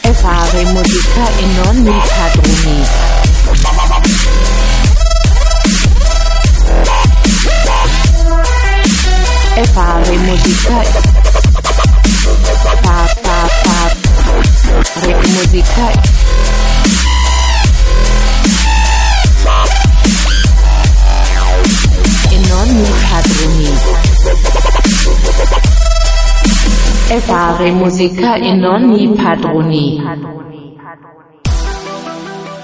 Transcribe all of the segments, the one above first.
E fare musica e non i padroni. E fare musica fa fa fa re fare musica e non i padroni.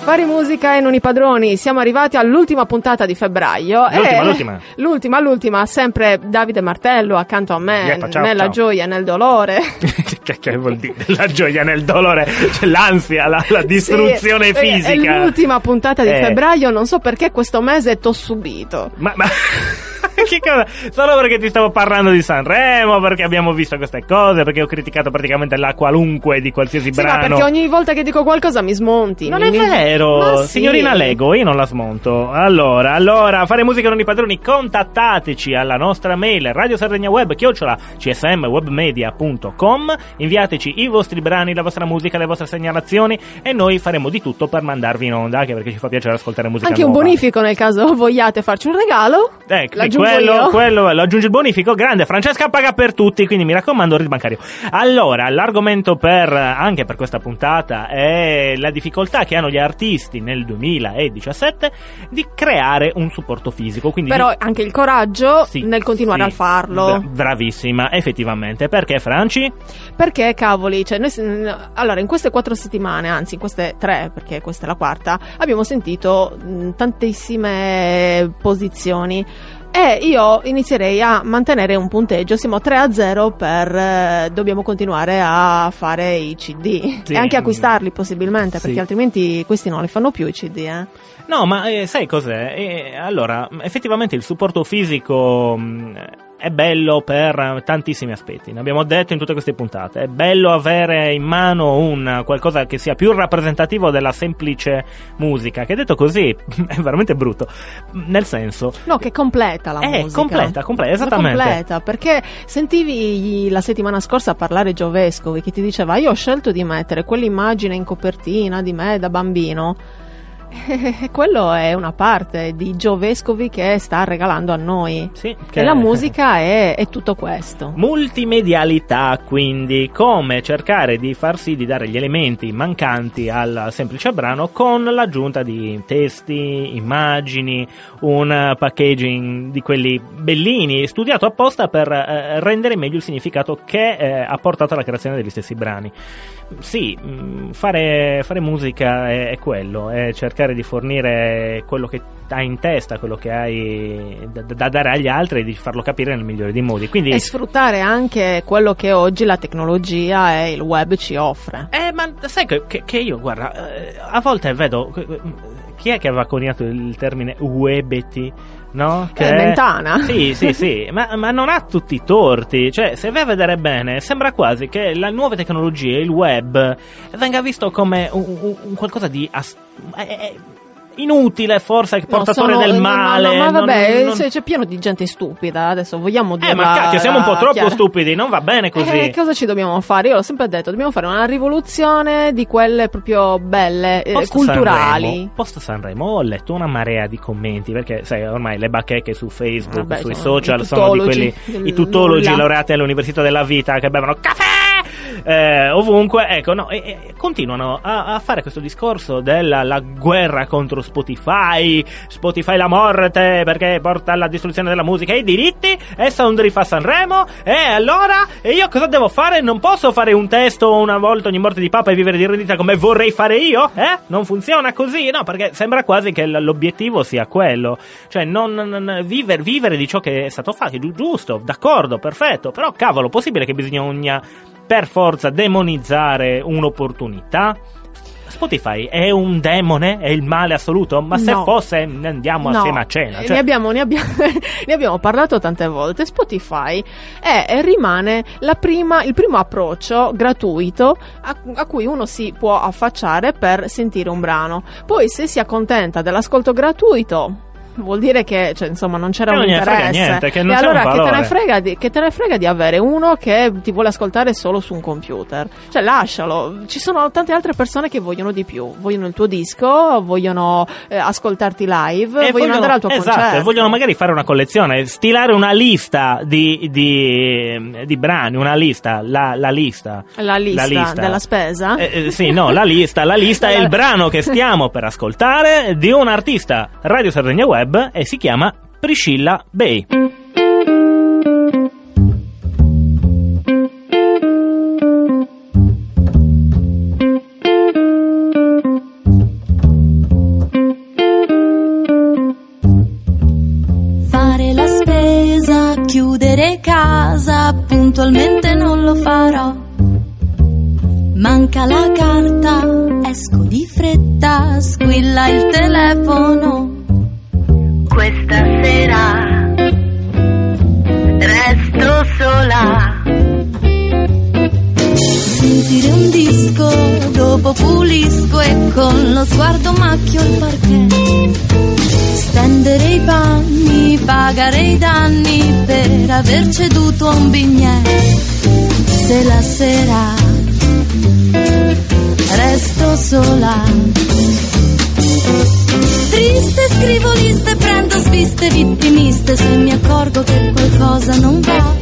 Fare musica e non i padroni, siamo arrivati all'ultima puntata di febbraio. L'ultima, e- l'ultima. L'ultima, l'ultima, sempre Davide Martello accanto a me, Yeppa, ciao, nella ciao. gioia e nel dolore. che, che vuol dire? La gioia nel dolore, cioè l'ansia, la, la distruzione Sì, fisica. È l'ultima puntata di Eh. febbraio, non so perché questo mese t'ho subito. Ma, ma che cosa? Solo perché ti stavo parlando di Sanremo, perché abbiamo visto queste cose, perché ho criticato praticamente la qualunque di qualsiasi Sì, ma brano. perché ogni volta che dico qualcosa mi smonti. Non mi- è mi- vero, Ma sì. signorina Lego, io non la smonto. Allora, allora, fare musica non i padroni, contattateci alla nostra mail radiosardegnaweb chiocciola csmwebmedia.com, inviateci i vostri brani, la vostra musica, le vostre segnalazioni e noi faremo di tutto per mandarvi in onda, anche perché ci fa piacere ascoltare musica Anche un nuova. bonifico nel caso vogliate farci un regalo. Ecco, L'aggiungo quello, io. quello lo aggiunge il bonifico. Grande, Francesca paga per tutti, quindi mi raccomando, RID bancario. Allora, l'argomento per, anche per questa puntata è la difficoltà che hanno gli artisti nel 2017 di creare un supporto fisico. Quindi Però anche il coraggio Sì, nel continuare sì. a farlo. Bra- bravissima, effettivamente. Perché, Franci? Perché cavoli, cioè noi, allora in queste quattro settimane, anzi in queste tre, perché questa è la quarta, abbiamo sentito mh, tantissime posizioni. E io inizierei a mantenere un punteggio, siamo 3 a 0 per eh, dobbiamo continuare a fare i CD Sì. e anche acquistarli possibilmente, Sì. perché altrimenti questi non li fanno più i CD, eh. No, ma eh, sai cos'è? Eh, allora, effettivamente il supporto fisico mh, è bello per tantissimi aspetti. Ne abbiamo detto in tutte queste puntate. È bello avere in mano un qualcosa che sia più rappresentativo della semplice musica. Che detto così è veramente brutto. Nel senso, No, che completa la Eh, musica. completa, completa, esattamente. Completa, perché sentivi la settimana scorsa parlare Giovescovi che ti diceva io ho scelto di mettere quell'immagine in copertina di me da bambino. E quello è una parte di Giovescovi che sta regalando a noi. sì, E la musica è, è tutto questo. Multimedialità, quindi come cercare di far sì di dare gli elementi mancanti al semplice brano con l'aggiunta di testi, immagini, un packaging di quelli bellini, studiato apposta per eh, rendere meglio il significato che eh, ha portato alla creazione degli stessi brani. Sì, mh, fare, fare musica è, è quello, è cercare di fornire quello che hai in testa, quello che hai da, da dare agli altri e di farlo capire nel migliore dei modi. Quindi E sfruttare anche quello che oggi la tecnologia e il web ci offre. Eh, ma sai che, che- che io, guarda, eh, a volte vedo. Chi è che aveva coniato il termine webeti? No? Che Eh, Mentana. Sì, sì, sì, ma, ma non ha tutti i torti. Cioè, se vai a vedere bene, sembra quasi che la nuova tecnologia, il web, venga visto come un, un- un qualcosa di. as- eh, inutile, forse, No, portatore sono- del no, male. no, ma non- vabbè, non- c'è, c'è pieno di gente stupida. Adesso vogliamo dire. Eh, ma cacchio, siamo un po' troppo stupidi, non va bene così. Eh, cosa ci dobbiamo fare? Io l'ho sempre detto, dobbiamo fare una rivoluzione di quelle proprio belle, eh, culturali. Sanremo, post Sanremo ho letto una marea di commenti perché sai ormai le bacheche su Facebook, Vabbè, sui sono social sono di quelli i tutologi laureati all'Università della Vita che bevono caffè eh, ovunque, ecco, no, e, e continuano a, a fare questo discorso della la guerra contro Spotify, Spotify la morte perché porta alla distruzione della musica e i diritti e Soundry fa Sanremo e allora e io cosa devo fare? Non posso fare un testo una volta ogni morte di papa e vivere di rendita come vorrei fare io? Eh? Non funziona così, no? Perché sembra quasi che l'obiettivo sia quello, cioè non, non- non- vivere, di ciò che è stato fatto, giu- giusto, d'accordo, perfetto, però cavolo, possibile che bisogna per forza demonizzare un'opportunità? Spotify è un demone? È il male assoluto? Ma se No. fosse ne andiamo No, assieme a cena. eh, cioè- ne, abbiamo, ne, abbiamo, ne abbiamo parlato tante volte. Spotify è e rimane la prima- il primo approccio gratuito a, a cui uno si può affacciare per sentire un brano. Poi, se si accontenta dell'ascolto gratuito, vuol dire che cioè, insomma non c'era Che un non interesse. niente, che non e allora che te, frega di, che te ne frega di avere uno che ti vuole ascoltare solo su un computer? Cioè lascialo, ci sono tante altre persone che vogliono di più, vogliono il tuo disco, vogliono eh, ascoltarti live, E vogliono, andare al tuo esatto, concerto. vogliono magari fare una collezione, stilare una lista di, di, di brani, una lista, la, la lista. La lista della spesa? Eh, eh, sì, no, la lista. La lista è il brano che stiamo per ascoltare di un artista Radio Sardegna Web e si chiama Priscilla Bay. Fare la spesa, chiudere casa, puntualmente non lo farò. Manca la carta, esco di fretta, squilla il telefono. Questa sera resto sola. Sentire un disco, dopo pulisco e con lo sguardo macchio il parquet. Stendere i panni, pagare i danni per aver ceduto a un bignè. Se la sera resto sola. Triste scrivo liste, sviste vittimiste se mi accorgo che qualcosa non va.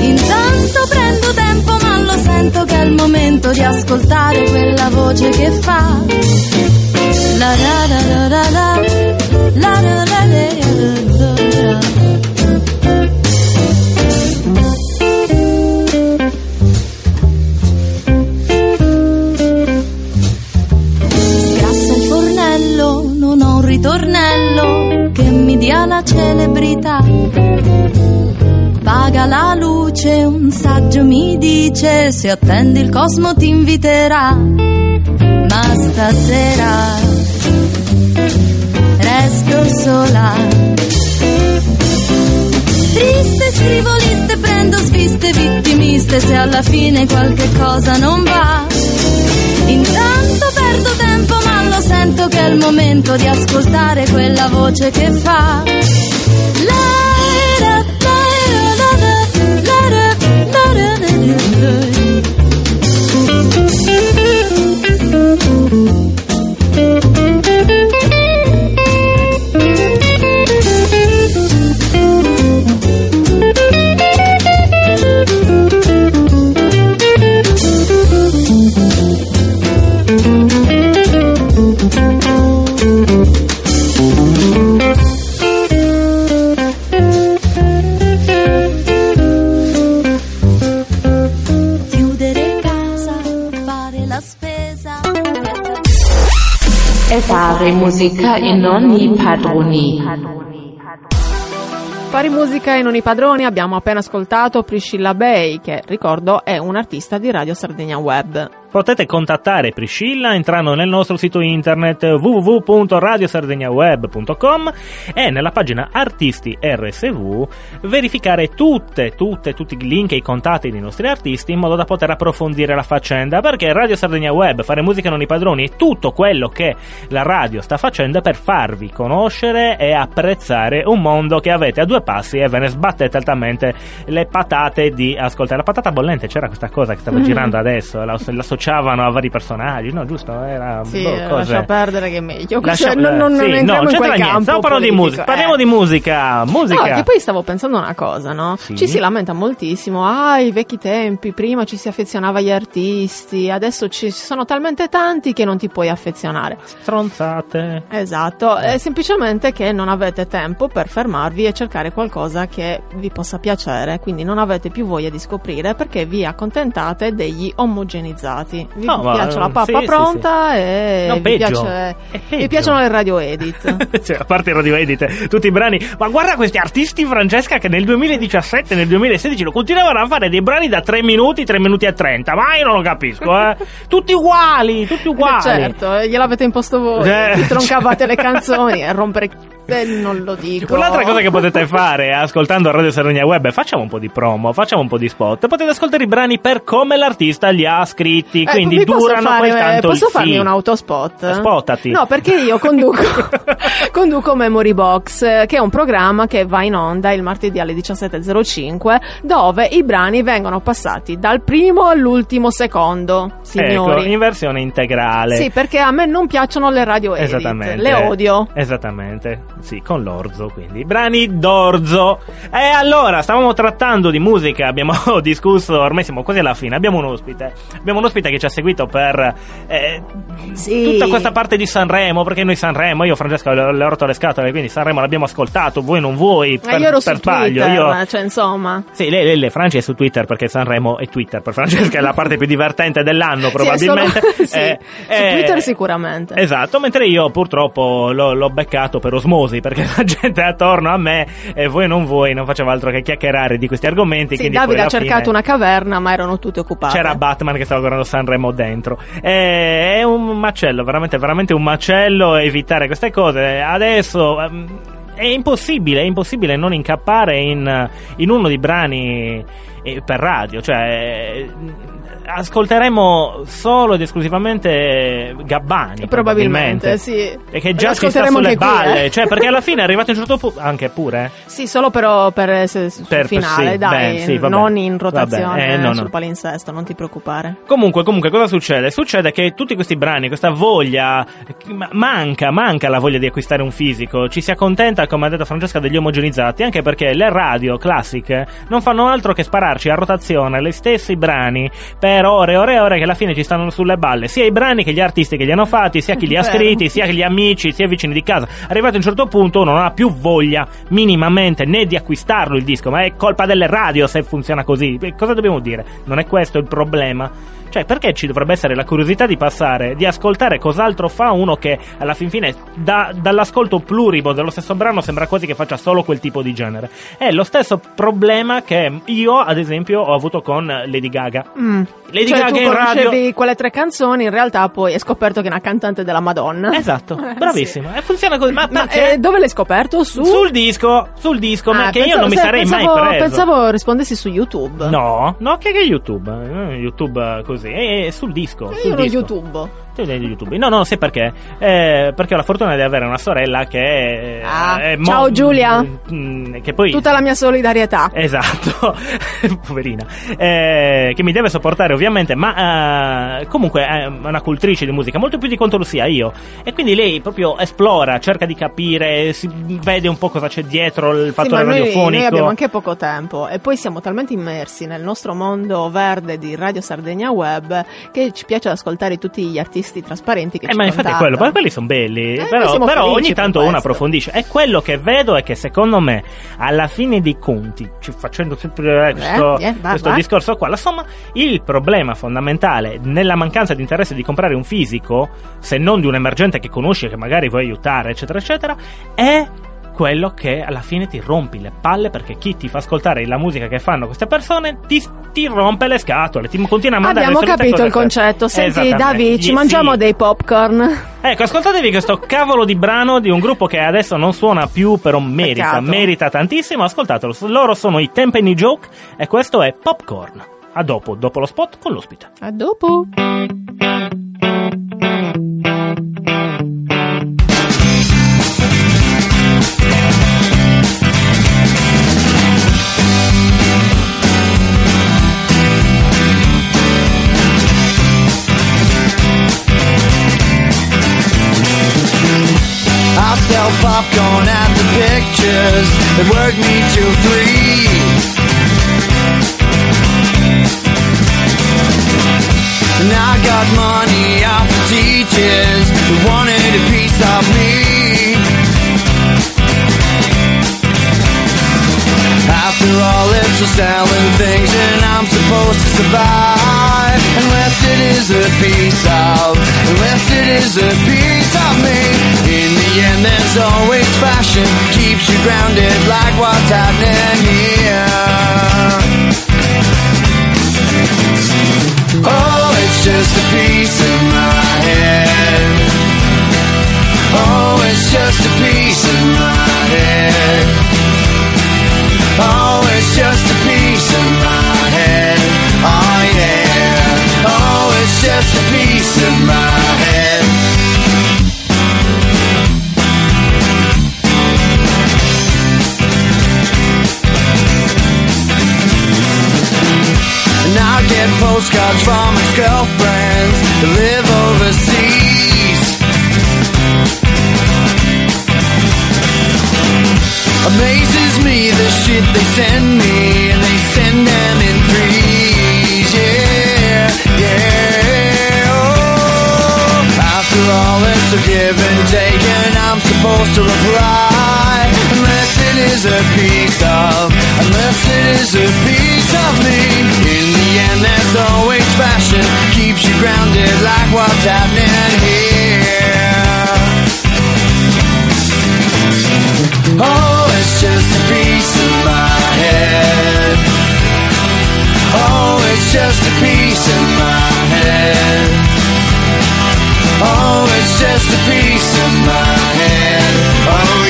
Intanto prendo tempo ma lo sento che è il momento di ascoltare quella voce che fa. La la la la la la la la la la la Paga la luce, un saggio mi dice, se attendi il cosmo ti inviterà. Ma stasera resto sola. Triste scrivo liste, prendo sviste vittimiste se alla fine qualche cosa non va. Intanto perdo tempo ma lo sento che è il momento di ascoltare quella voce che fa. Ogni padroni. Fare musica e non i padroni abbiamo appena ascoltato Priscilla Bay che ricordo è un artista di Radio Sardegna Web. Potete contattare Priscilla entrando nel nostro sito internet www.radiosardegnaweb.com e nella pagina Artisti RSV verificare tutte, tutte, tutti i link e i contatti dei nostri artisti in modo da poter approfondire la faccenda perché Radio Sardegna Web, fare musica non i padroni è tutto quello che la radio sta facendo per farvi conoscere e apprezzare un mondo che avete a due passi e ve ne sbattete altamente le patate di ascoltare. La patata bollente c'era questa cosa che stava girando adesso, la- l'associavano a vari personaggi, no? Giusto? Era Sì, boh, eh, lascia perdere che è meglio. Lascia- Cioè, non, non, sì, non no, entriamo in c'entra quel niente. campo Stiamo parlando di musica. Parliamo eh. di musica. Musica. No, che poi stavo pensando una cosa, no? Sì. Ci si lamenta moltissimo, ah, i vecchi tempi, prima ci si affezionava agli artisti, adesso ci sono talmente tanti che non ti puoi affezionare. Stronzate. Esatto, è semplicemente che non avete tempo per fermarvi e cercare qualcosa che vi possa piacere, quindi non avete più voglia di scoprire perché vi accontentate degli omogenizzati. Vi No, ma, piace la sì, pappa sì, pronta e No, vi, piace- vi piacciono le radio edit. Cioè, a parte il radio edit, tutti i brani. Ma guarda questi artisti, Francesca, che nel 2017 nel 2016 lo continuavano a fare dei brani da 3 minuti, 3 minuti e 30. Ma io non lo capisco, eh. tutti uguali, tutti uguali. certo, gliel'avete imposto voi, Eh, vi troncavate le certo. canzoni e rompere Eh, non lo dico. Un'altra cosa che potete fare ascoltando Radio Sardegna Web è facciamo un po' di promo, facciamo un po' di spot. Potete ascoltare i brani per come l'artista li ha scritti, Eh, quindi durano fare- tanto Posso farmi sì. un autospot? Spottati. No, perché io conduco, conduco Memory Box, eh, che è un programma che va in onda il martedì alle 17.05, dove i brani vengono passati dal primo all'ultimo secondo, signori. Ecco, in versione integrale. Sì, perché a me non piacciono le radio edit, le odio. Esattamente. Sì, con l'orzo, quindi. Brani d'orzo. E allora, stavamo trattando di musica, abbiamo discusso, ormai siamo quasi alla fine. Abbiamo un ospite. Abbiamo un ospite che ci ha seguito per eh, Sì. tutta questa parte di Sanremo, perché noi Sanremo, io Francesca le, ho rotto le scatole, quindi Sanremo l'abbiamo ascoltato, voi non vuoi, Ma per, io ero per sbaglio. Io, cioè insomma. sì, lei, lei, lei, Francia è su Twitter perché Sanremo è Twitter per Francesca è la parte più divertente dell'anno probabilmente. Sì, solo- sì, Eh, su eh, Twitter sicuramente. Esatto, mentre io purtroppo l'ho, l'ho beccato per osmosi perché la gente attorno a me e voi non voi non faceva altro che chiacchierare di questi argomenti. Sì, Davide ha cercato fine una caverna, ma erano tutte occupate. C'era Batman che stava guardando Sanremo dentro. Eh, è un macello, veramente, veramente un macello evitare queste cose. Adesso. ehm, È impossibile, è impossibile non incappare in, in uno dei brani eh, per radio, cioè ascolteremo solo ed esclusivamente Gabbani Probabilmente, probabilmente. sì. E che già si sta sulle anche qui, balle, eh. cioè perché alla fine è arrivato a un certo punto anche pure eh. Sì, solo però per se- sul Per- finale, sì, dai, beh, sì, non in rotazione eh, no, no. sul palinsesto, non ti preoccupare. Comunque, comunque, cosa succede? Succede che tutti questi brani, questa voglia, ma- manca, manca la voglia di acquistare un fisico. Ci si accontenta, come ha detto Francesca, degli omogenizzati, anche perché le radio classiche non fanno altro che spararci a rotazione gli stessi brani per ore e ore e ore che alla fine ci stanno sulle balle. Sia i brani che gli artisti che li hanno fatti, sia chi li ha Vero. scritti, sia gli amici, sia i vicini di casa. Arrivato a un certo punto uno non ha più voglia minimamente né di acquistarlo il disco, ma è colpa delle radio se funziona così. Cosa dobbiamo dire? Non è questo il problema? Cioè, perché ci dovrebbe essere la curiosità di passare, di ascoltare cos'altro fa uno che alla fin fine, da- dall'ascolto plurimo dello stesso brano, sembra quasi che faccia solo quel tipo di genere? È lo stesso problema che io, ad esempio, ho avuto con Lady Gaga. Mm. Lady cioè, Gaga tu in radio. quelle tre canzoni, in realtà poi hai scoperto che è una cantante della Madonna. Esatto, Eh, bravissima. E funziona così. Ma, sì. Ma eh, dove l'hai scoperto? Su? Sul disco, sul disco, ma Ah, che io non mi sarei pensavo, mai preso. Pensavo rispondessi su YouTube. No, no, che che YouTube? Eh, YouTube eh, così. È sul disco. Eh, sul Io disco. YouTube. Sei di YouTube. No, no, sai perché? Eh, perché ho la fortuna di avere una sorella che è. Ah, è ciao, Giulia. mm, che poi. Tutta la mia solidarietà. Esatto, poverina, Eh, che mi deve sopportare ovviamente, ma eh, comunque è una cultrice di musica, molto più di quanto lo sia io. E quindi lei proprio esplora, cerca di capire, si vede un po' cosa c'è dietro il Sì, fattore ma noi, radiofonico. noi abbiamo anche poco tempo e poi siamo talmente immersi nel nostro mondo verde di Radio Sardegna Web che ci piace ascoltare tutti gli artisti trasparenti che Eh, ci ma infatti è quello, ma quelli sono belli. Eh, però però ogni tanto uno approfondisce. E quello che vedo è che secondo me, alla fine dei conti, facendo sempre eh, questo, eh, va, questo va. discorso qua, insomma, il problema fondamentale nella mancanza di interesse di comprare un fisico, se non di un emergente che conosci, che magari vuoi aiutare, eccetera, eccetera, è quello che alla fine ti rompi le palle perché chi ti fa ascoltare la musica che fanno queste persone ti, ti rompe le scatole, ti continua a mandare Abbiamo capito il concetto. Senti. Davi, ci mangiamo sì. dei popcorn. Ecco, ascoltatevi questo cavolo di brano di un gruppo che adesso non suona più, però merita, Peccato. merita tantissimo. Ascoltatelo, loro sono i Tempany Joke e questo è Popcorn. A dopo, dopo lo spot con l'ospite. A dopo. Sell popcorn at the pictures that work me till three. And I got money off the teachers who wanted a piece of me. After all, it's just selling things and I'm supposed to survive. Unless it is a piece of, unless it is a piece of me. In and there's always fashion keeps you grounded like what's happening here. Oh it's just a piece of my head. Oh it's just a piece of my head. Oh it's just a piece of my head. Oh yeah. Oh it's just a piece of send me, and they send them in threes. Yeah, yeah. Oh, after all, it's a give and take, and I'm supposed to reply. Unless it is a piece of, unless it is a piece of me. In the end, there's always fashion, keeps you grounded like what's happening here. Oh, head. Oh, it's just a piece of my head. Oh, it's just a piece of my head. Oh,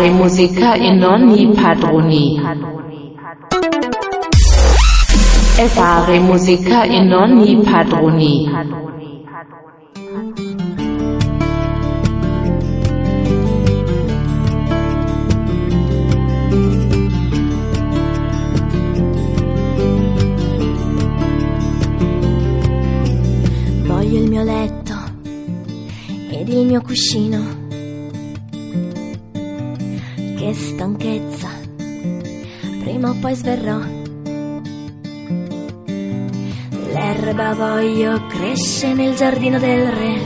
fare musica e non i padroni. E fare musica e non i padroni. Voglio il mio letto ed il mio cuscino. Che stanchezza, prima o poi sverrò. L'erba voglio cresce nel giardino del re.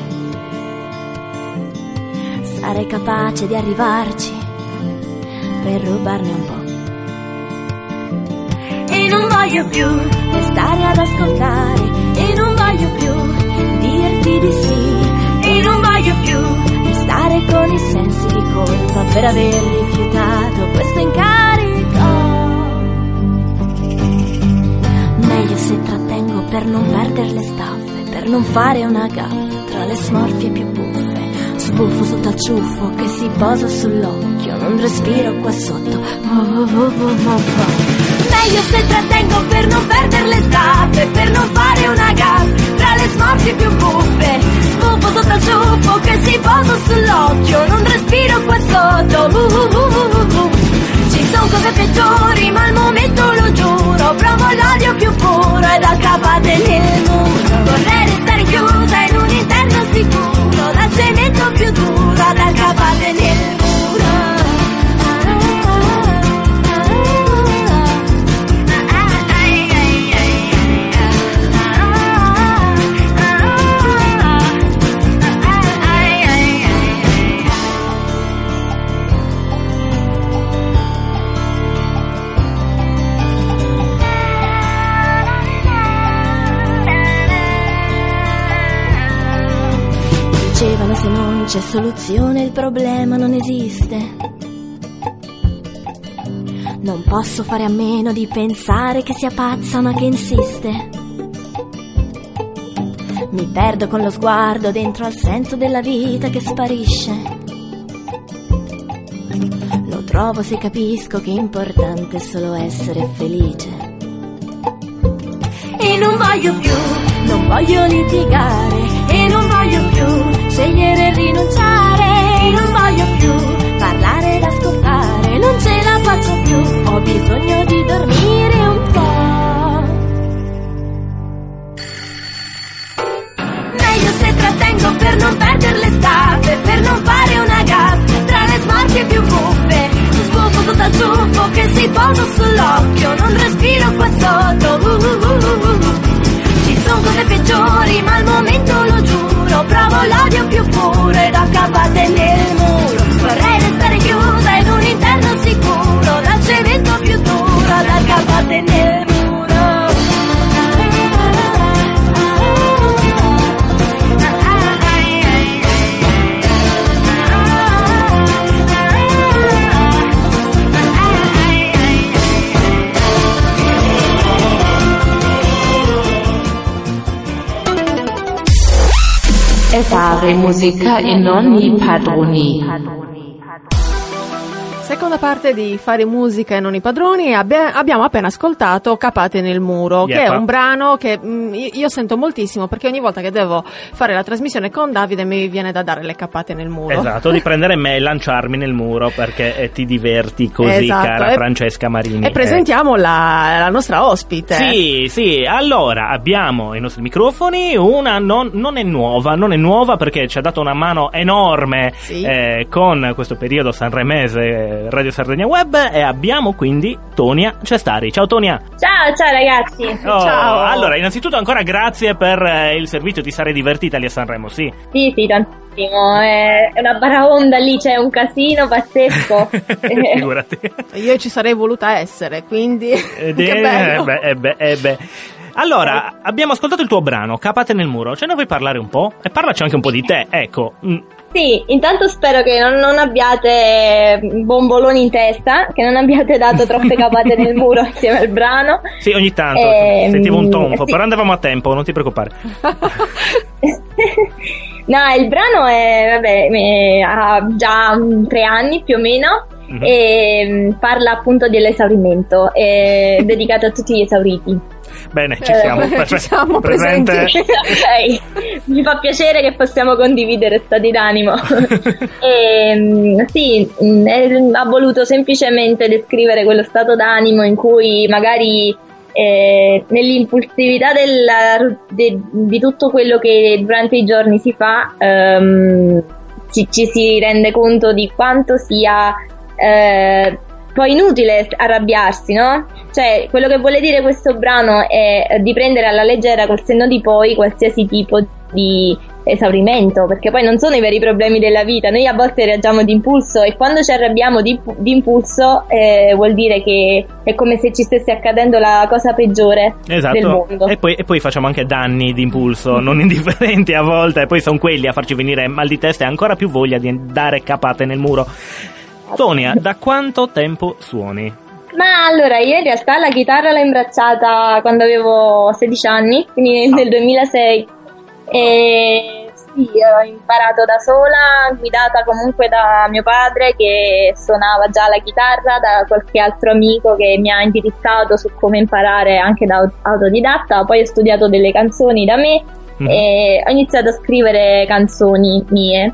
Sarei capace di arrivarci per rubarne un po'. E non voglio più restare ad ascoltare E non voglio più dirti di sì E non voglio più restare con i sensi di colpa Per aver rifiutato questo incarico. Meglio se trattengo per non perdere le staffe Per non fare una gaffa tra le smorfie più buffe Sbuffo sotto al ciuffo che si posa sull'occhio. Non respiro qua sotto. Meglio se trattengo per non perdere le tappe Per non fare una gaffa tra le smorfie più buffe. Sbuffo sotto al ciuffo che si posa sull'occhio. Non respiro qua sotto. Ci sono cose peggiori ma al momento lo giuro. Provo l'odio più puro ed accapate nel muro. Vorrei restare chiusa in un interno sicuro cemento più duro ad accapate nel c'è soluzione il problema non esiste. Non posso fare a meno di pensare che sia pazza ma che insiste. Mi perdo con lo sguardo dentro al senso della vita che sparisce. Lo trovo se capisco che è importante solo essere felice. E non voglio più, non voglio litigare e non voglio più scegliere e rinunciare, non voglio più parlare ed ascoltare, non ce la faccio più, ho bisogno di dormire un po'. Meglio se trattengo per non perdere l'estate, per non fare una gatta tra le smorfie più buffe, un sbuffo sotto al che si posa sull'occhio, non respiro qua sotto, uh uh uh, uh, uh, uh, ci sono cose peggiori ma al momento lo giuro provo l'odio più puro ed ho campate nel muro. Vorrei restare chiusa in un interno sicuro, fare musica e non i padroni. Seconda parte di Fare musica e non i padroni, abbia- abbiamo appena ascoltato Capate nel muro, che è un brano che mm, io sento moltissimo perché ogni volta che devo fare la trasmissione con Davide mi viene da dare le capate nel muro. Esatto, di prendere me e lanciarmi nel muro perché eh, ti diverti così, Esatto, cara e- Francesca Marini. E presentiamo la, la nostra ospite. Eh, Sì, sì, allora abbiamo i nostri microfoni, una non, non è nuova, non è nuova perché ci ha dato una mano enorme Sì. eh, con questo periodo sanremese eh, Radio Sardegna Web e abbiamo quindi Tonia Cestari. Ciao Tonia! Ciao, ciao ragazzi. Oh, Ciao. Allora, innanzitutto ancora grazie per eh, il servizio, ti sarei divertita lì a Sanremo, sì. Sì, sì, tantissimo. È una baraonda lì, c'è un casino pazzesco. Eh, Figurati. Io ci sarei voluta essere, quindi Ed che bello. eh beh, eh beh, eh beh. Allora, abbiamo ascoltato il tuo brano, Capate nel muro. Ce ne vuoi parlare un po'? E parlaci anche un po' di te, ecco. Mm, Sì, intanto spero che non, non abbiate bomboloni in testa, che non abbiate dato troppe capate nel muro assieme al brano. Sì, ogni tanto Ehm, sentivo un tonfo, sì. però andavamo a tempo, non ti preoccupare. no, il brano è, vabbè, eh, ha già mm, tre anni più o meno Mhm. e mm, parla appunto dell'esaurimento, è dedicato a tutti gli esauriti. Bene, ci Eh, siamo. ci perfetto. siamo Presente. presenti. ok, mi fa piacere che possiamo condividere stati d'animo. e, mm, sì, mm, eh, ha voluto semplicemente descrivere quello stato d'animo in cui magari eh, nell'impulsività della de- di tutto quello che durante i giorni si fa ehm, ci, ci si rende conto di quanto sia eh, poi inutile arrabbiarsi, no? Cioè, quello che vuole dire questo brano è di prendere alla leggera col senno di poi qualsiasi tipo di esaurimento, perché poi non sono i veri problemi della vita. Noi a volte reagiamo d'impulso e quando ci arrabbiamo di, d'impulso eh, vuol dire che è come se ci stesse accadendo la cosa peggiore del Esatto, mondo. e poi, e poi facciamo anche danni d'impulso non indifferenti a volte, e poi sono quelli a farci venire mal di testa e ancora più voglia di dare capate nel muro. Tonia, da quanto tempo suoni? Ma allora, io in realtà la chitarra l'ho imbracciata quando avevo 16 anni, quindi nel 2006. E sì, ho imparato da sola, guidata comunque da mio padre che suonava già la chitarra, da qualche altro amico che mi ha indirizzato su come imparare anche da aut- autodidatta. Poi ho studiato delle canzoni da me Mhm. e ho iniziato a scrivere canzoni mie.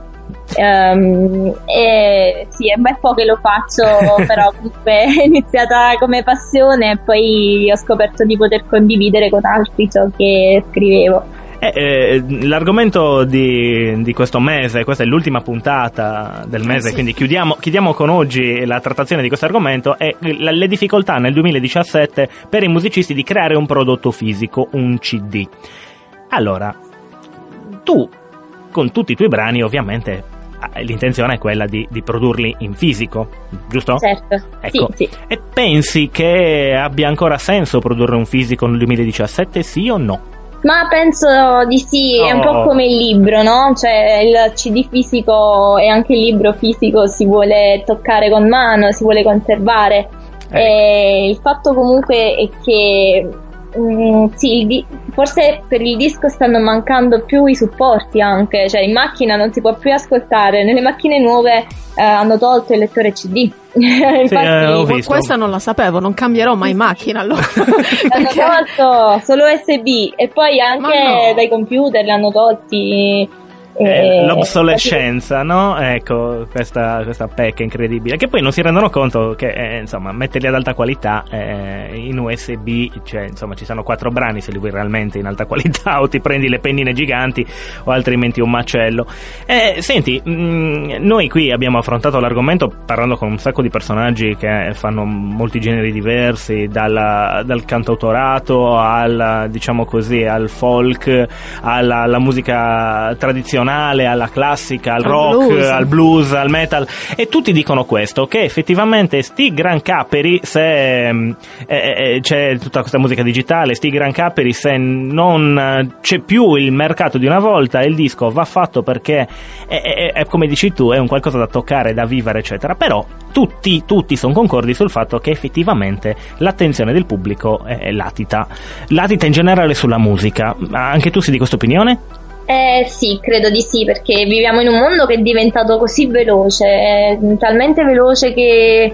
Ehm, e sì, è un bel po' che lo faccio, però comunque è iniziata come passione e poi ho scoperto di poter condividere con altri ciò che scrivevo. Eh, eh, l'argomento di, di questo mese, questa è l'ultima puntata del mese, sì. quindi chiudiamo, chiudiamo con oggi la trattazione di questo argomento, è la- le difficoltà nel 2017 per i musicisti di creare un prodotto fisico, un CD. Allora, tu, con tutti i tuoi brani, ovviamente l'intenzione è quella di, di produrli in fisico, giusto? Certo, Ecco. sì, sì. E pensi che abbia ancora senso produrre un fisico nel 2017, sì o no? Ma penso di sì, è un Oh. po' come il libro, no? Cioè il CD fisico e anche il libro fisico si vuole toccare con mano, si vuole conservare. Eh. E il fatto comunque è che mm, sì, il di- forse per il disco stanno mancando più i supporti anche, cioè in macchina non si può più ascoltare, nelle macchine nuove eh, hanno tolto il lettore CD. Infatti eh, Que- visto. Questa non la sapevo, non cambierò mai macchina allora. L'hanno Perché tolto solo USB e poi anche no. dai computer li hanno tolti. Eh, eh, l'obsolescenza, no? Ecco, questa, questa pecca incredibile. Che poi non si rendono conto che, eh, insomma, metterli ad alta qualità eh, in USB, cioè, insomma, ci sono quattro brani se li vuoi realmente in alta qualità, o ti prendi le pennine giganti, o altrimenti un macello. Eh, senti, mh, noi qui abbiamo affrontato l'argomento parlando con un sacco di personaggi che fanno molti generi diversi, dalla- dal cantautorato al, diciamo così, al folk, alla, alla musica tradizionale tradizionale, alla classica, al Al rock, blues. al blues, al metal e tutti dicono questo, che effettivamente sti gran caperi se mm, eh, eh, c'è tutta questa musica digitale, sti gran caperi se non eh, c'è più il mercato di una volta, il disco va fatto perché è, è- come dici tu, è un qualcosa da toccare, da vivere, eccetera, però tutti, tutti sono concordi sul fatto che effettivamente l'attenzione del pubblico è, è latita, latita in generale sulla musica. Anche tu sei di questa opinione? Eh sì, credo di sì, perché viviamo in un mondo che è diventato così veloce, è talmente veloce che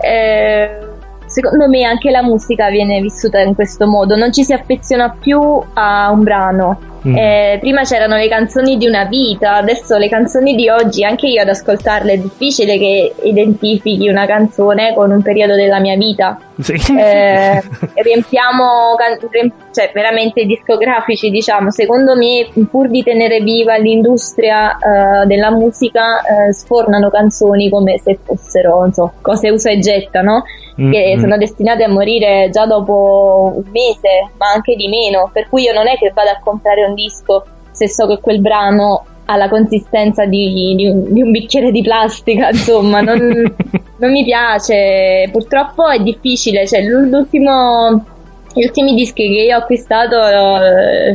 eh, secondo me anche la musica viene vissuta in questo modo, non ci si affeziona più a un brano. Mm. Eh, prima c'erano le canzoni di una vita, adesso le canzoni di oggi, anche io ad ascoltarle è difficile che identifichi una canzone con un periodo della mia vita. Sì. Eh, riempiamo can- riemp- cioè veramente discografici diciamo secondo me pur di tenere viva l'industria eh, della musica eh, sfornano canzoni come se fossero so cose usa e getta no? che Mm, mm. sono destinate a morire già dopo un mese ma anche di meno per cui io non è che vado a comprare un disco se so che quel brano ha la consistenza di, di un, di un bicchiere di plastica insomma non, non mi piace, purtroppo è difficile, cioè l'ultimo, gli ultimi dischi che io ho acquistato, eh,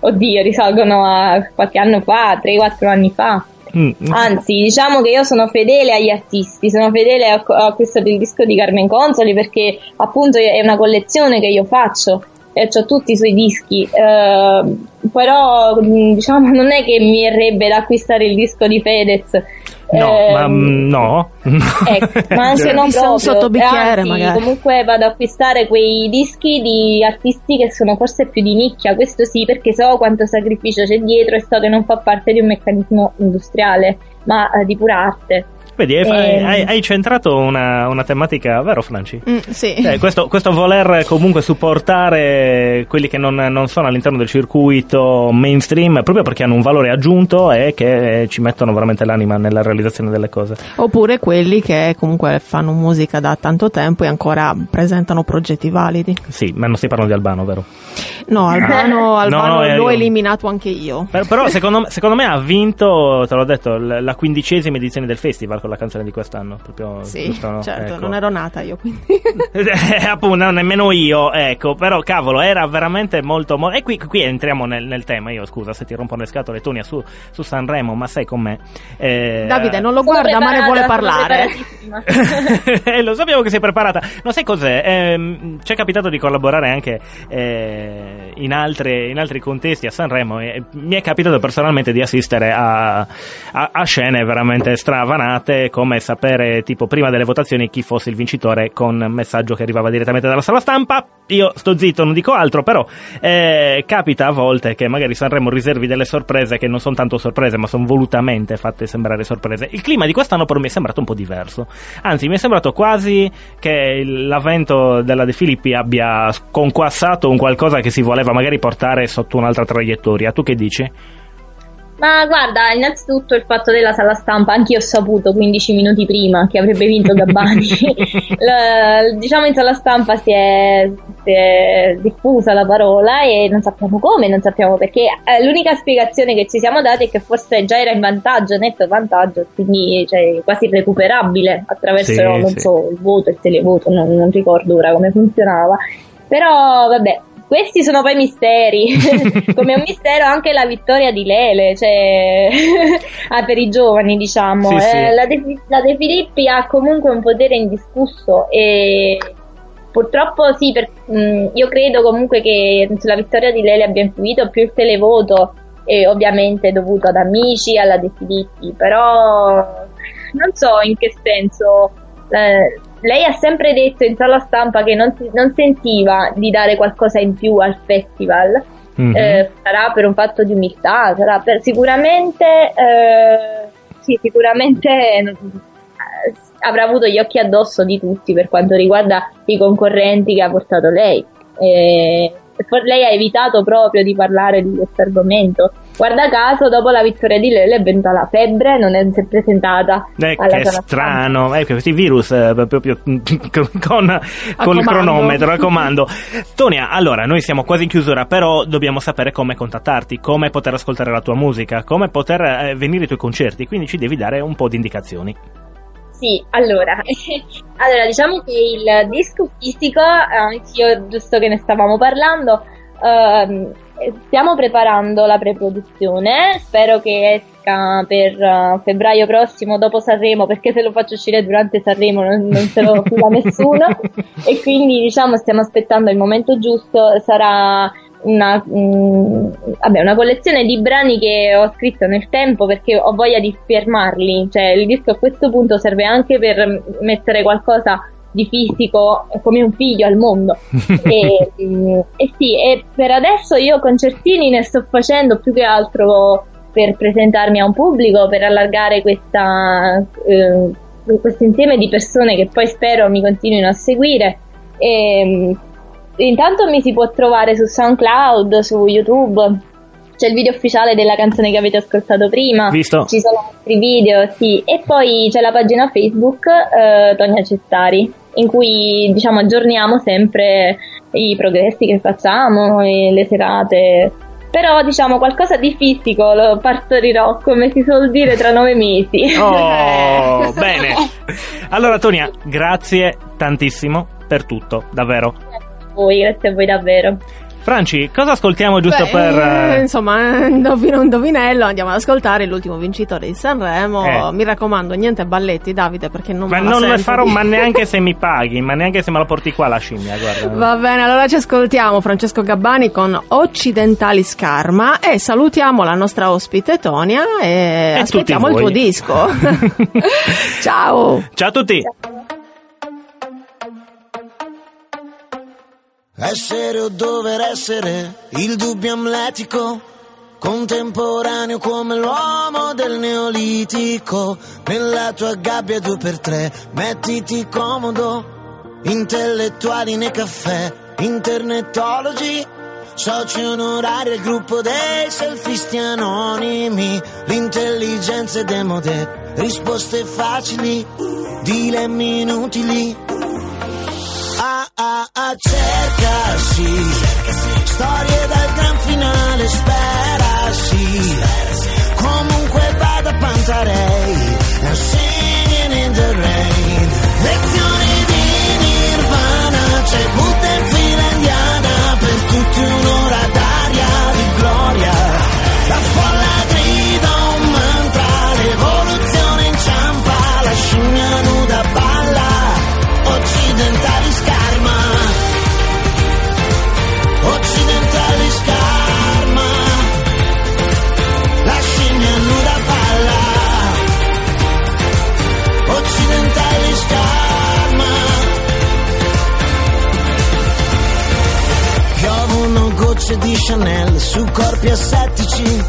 oddio, risalgono a qualche anno fa, 3-4 anni fa. Mm, Anzi, diciamo che io sono fedele agli artisti, sono fedele a, ho acquistato il disco di Carmen Consoli perché appunto è una collezione che io faccio e ho tutti i suoi dischi, eh, però mh, diciamo non è che mi verrebbe da acquistare il disco di Fedez. No, Eh, ma mm, no. Ecco, ma anche non Vista un proprio. sottobicchiere, Anzi, magari. Comunque vado ad acquistare quei dischi di artisti che sono forse più di nicchia, questo sì, perché so quanto sacrificio c'è dietro e so che non fa parte di un meccanismo industriale, ma eh, di pura arte. Vedi, hai, Ehm. hai- hai centrato una, una tematica, vero Franci? Mm, sì. Eh, questo, questo voler comunque supportare quelli che non, non sono all'interno del circuito mainstream proprio perché hanno un valore aggiunto e che ci mettono veramente l'anima nella realizzazione delle cose. Oppure quelli che comunque fanno musica da tanto tempo e ancora presentano progetti validi. Sì, ma non si parla di Albano, vero? No, Albano, Albano No, eh, l'ho io- eliminato anche io. Per- però secondo, me- secondo me ha vinto, te l'ho detto, la quindicesima edizione del festival con la canzone di quest'anno. Proprio, Sì, giusto, no? certo, Ecco. non ero nata io, quindi. Eh, appunto, no, nemmeno io, ecco, però cavolo, era veramente molto... mo- e qui, qui entriamo nel, nel tema, io scusa se ti rompo le scatole, Tonia, su, su Sanremo, ma sai com'è? Eh, Davide non lo guarda ma ne vuole parlare. Eh, lo sapevo che sei preparata. No, sai cos'è? Ehm, ci è capitato di collaborare anche eh, in, altre- in altri contesti a Sanremo e mi è capitato personalmente di assistere a, a- a scene veramente stravanate, come sapere tipo prima delle votazioni chi fosse il vincitore con messaggio che arrivava direttamente dalla sala stampa. Io sto zitto, non dico altro, però eh, capita a volte che magari Sanremo riservi delle sorprese che non sono tanto sorprese, ma sono volutamente fatte sembrare sorprese. Il clima di quest'anno per me è sembrato un po' diverso. Anzi, mi è sembrato quasi che l'avvento della De Filippi abbia conquassato un qualcosa che si voleva magari portare sotto un'altra traiettoria. Tu che dici? Ma guarda, innanzitutto il fatto della sala stampa, anche io ho saputo 15 minuti prima che avrebbe vinto Gabbani. La- diciamo in sala stampa si è, si è diffusa la parola e non sappiamo come, non sappiamo perché. Eh, l'unica spiegazione che ci siamo dati è che forse già era in vantaggio, netto vantaggio, quindi cioè, quasi recuperabile attraverso, Sì, non sì. so, il voto, il televoto, non, non ricordo ora come funzionava. Però vabbè, questi sono poi misteri, come un mistero anche la vittoria di Lele, cioè ah, per i giovani diciamo. Sì, sì. Eh, la, De, la De Filippi ha comunque un potere indiscusso e purtroppo sì, per- mh, io credo comunque che sulla vittoria di Lele abbia influito più il televoto e ovviamente dovuto ad amici, alla De Filippi, però non so in che senso. eh, lei ha sempre detto in sala stampa che non, non sentiva di dare qualcosa in più al festival. Mhm. Eh, sarà per un fatto di umiltà, sarà per sicuramente, eh, sì, sicuramente eh, avrà avuto gli occhi addosso di tutti per quanto riguarda i concorrenti che ha portato lei. Eh, lei ha evitato proprio di parlare di questo argomento. Guarda caso, dopo la vittoria di Lele è venuta la febbre, non è, si è presentata Eh, alla che strano, eh, questi virus eh, proprio con, con il cronometro, a comando. Tonia, allora, noi siamo quasi in chiusura, però dobbiamo sapere come contattarti, come poter ascoltare la tua musica, come poter eh, venire ai tuoi concerti, quindi ci devi dare un po' di indicazioni. Sì, allora, allora diciamo che il disco fisico, eh, anch'io giusto che ne stavamo parlando, ehm, stiamo preparando la preproduzione, spero che esca per eh, febbraio prossimo dopo Sanremo, perché se lo faccio uscire durante Sanremo non, non se lo fila nessuno. E quindi diciamo stiamo aspettando il momento giusto, sarà una, mm, vabbè, una collezione di brani che ho scritto nel tempo perché ho voglia di fermarli, cioè il disco a questo punto serve anche per mettere qualcosa di fisico come un figlio al mondo e, e sì, e per adesso io concertini ne sto facendo più che altro per presentarmi a un pubblico, per allargare questa, eh, questo insieme di persone che poi spero mi continuino a seguire. E, intanto mi si può trovare su SoundCloud, su YouTube. C'è il video ufficiale della canzone che avete ascoltato prima. Visto. Ci sono altri video, sì. E poi c'è la pagina Facebook eh, Tonia Cestari, in cui diciamo aggiorniamo sempre i progressi che facciamo e le serate. Però diciamo qualcosa di fisico lo partorirò, come si suol dire, tra nove mesi. Oh, bene. Allora, Tonia, grazie tantissimo per tutto, davvero. Grazie a voi, grazie a voi davvero. Franci, cosa ascoltiamo giusto Beh, per... eh, eh, insomma, indovino indovinello, andiamo ad ascoltare l'ultimo vincitore di Sanremo. Eh. Mi raccomando, niente balletti, Davide, perché non Ma non ne sento farò, ma neanche se mi paghi, ma neanche se me la porti qua la scimmia, guarda. Va bene, allora ci ascoltiamo Francesco Gabbani con Occidentali Scarma e salutiamo la nostra ospite Tonia e, E aspettiamo il tuo disco. Ciao! Ciao a tutti. Essere o dover essere il dubbio amletico, contemporaneo come l'uomo del neolitico. Nella tua gabbia due per tre, mettiti comodo, intellettuali nei caffè, internetologi. Soci onorari al gruppo dei selfisti anonimi, l'intelligenza è demode, risposte facili, dilemmi inutili. Ah ah ah cerca sì Storie dal gran finale spera sì Comunque vada Pantarei And singing in the rain. Lezioni di Nirvana C'è Chanel su corpi assettici.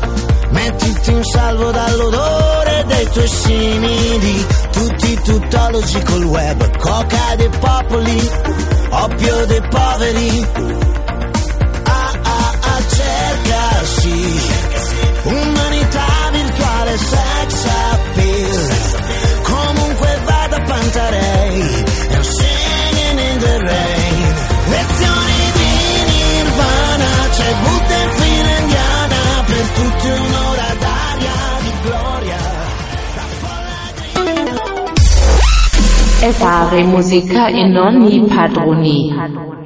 Mettiti in salvo dall'odore dei tuoi simili. Tutti tuttologi col web Coca dei popoli Oppio dei poveri. Ah ah ah cerca sì. Umanità virtuale sex appeal fare musica in ogni padroni.